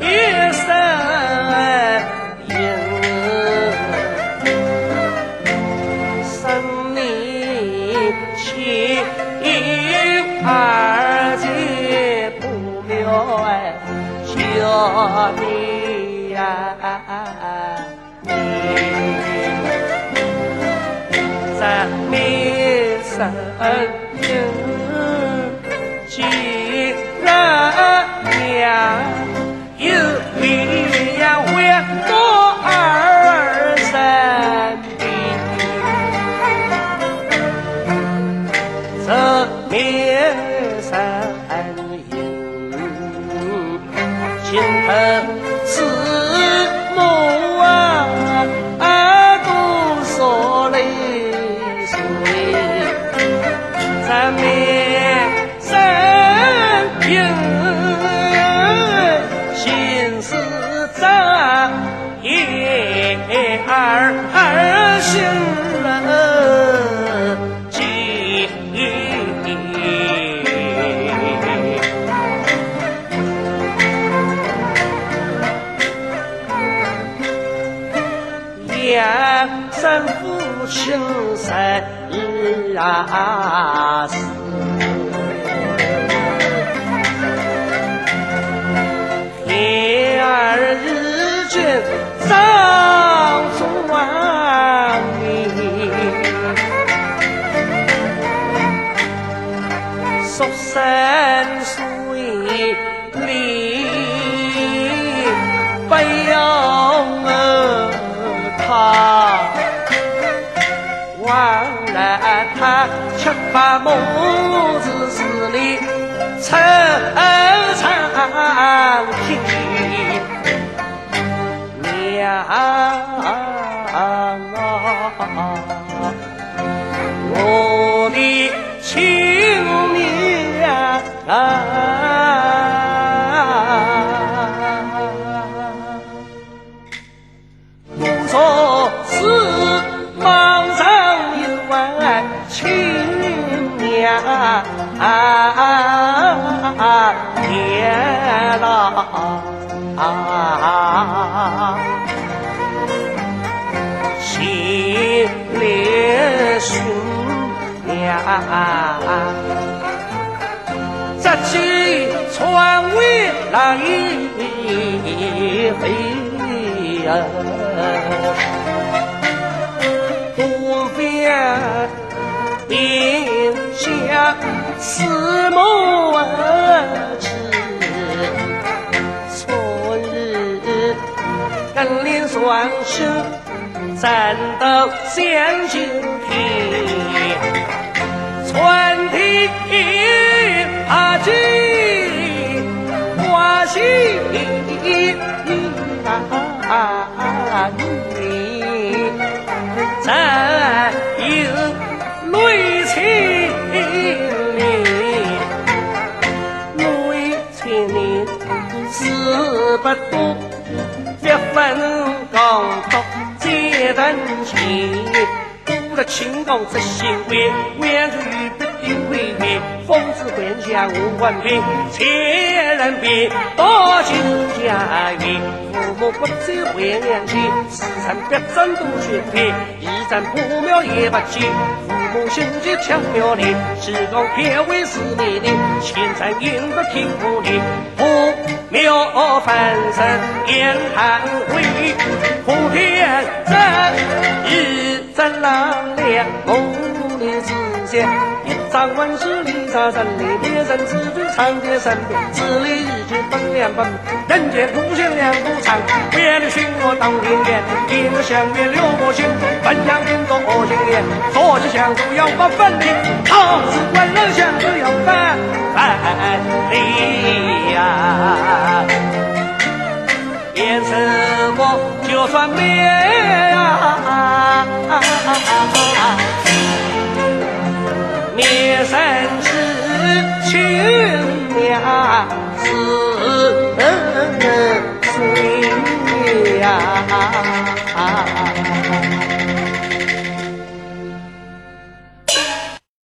一生一世生你亲儿子不愿叫天上有青藤是啊多少泪水是嘞咱们的身影新二二两生父亲生啊死。儿日渐长壮年，十三长天。啊！一回呀，多边边下四目儿子，春日更连双手。战斗向前拼，啊，你再有泪千年，泪千年死不多，一分共多。一等情，多了清高之心为，万事与不定为为，风姿幻想无万变，千人变，多情家园，父母不走回娘亲，时辰别争多血拼，一战破庙也不见，父母心急抢庙里，时光偏为是美丽，千山引不听不理，破庙翻身言叹为，普天真一阵浪亮，梦里之想。张文是李沙山里，别人自尊长街山边，治理日久分两半，人间苦险两不长。为了寻我当天眼，一日相约六国心，分享兵中我心眼，说起相处要不分离，好事官人相处要分分离呀。也是我就算灭呀。灭生死情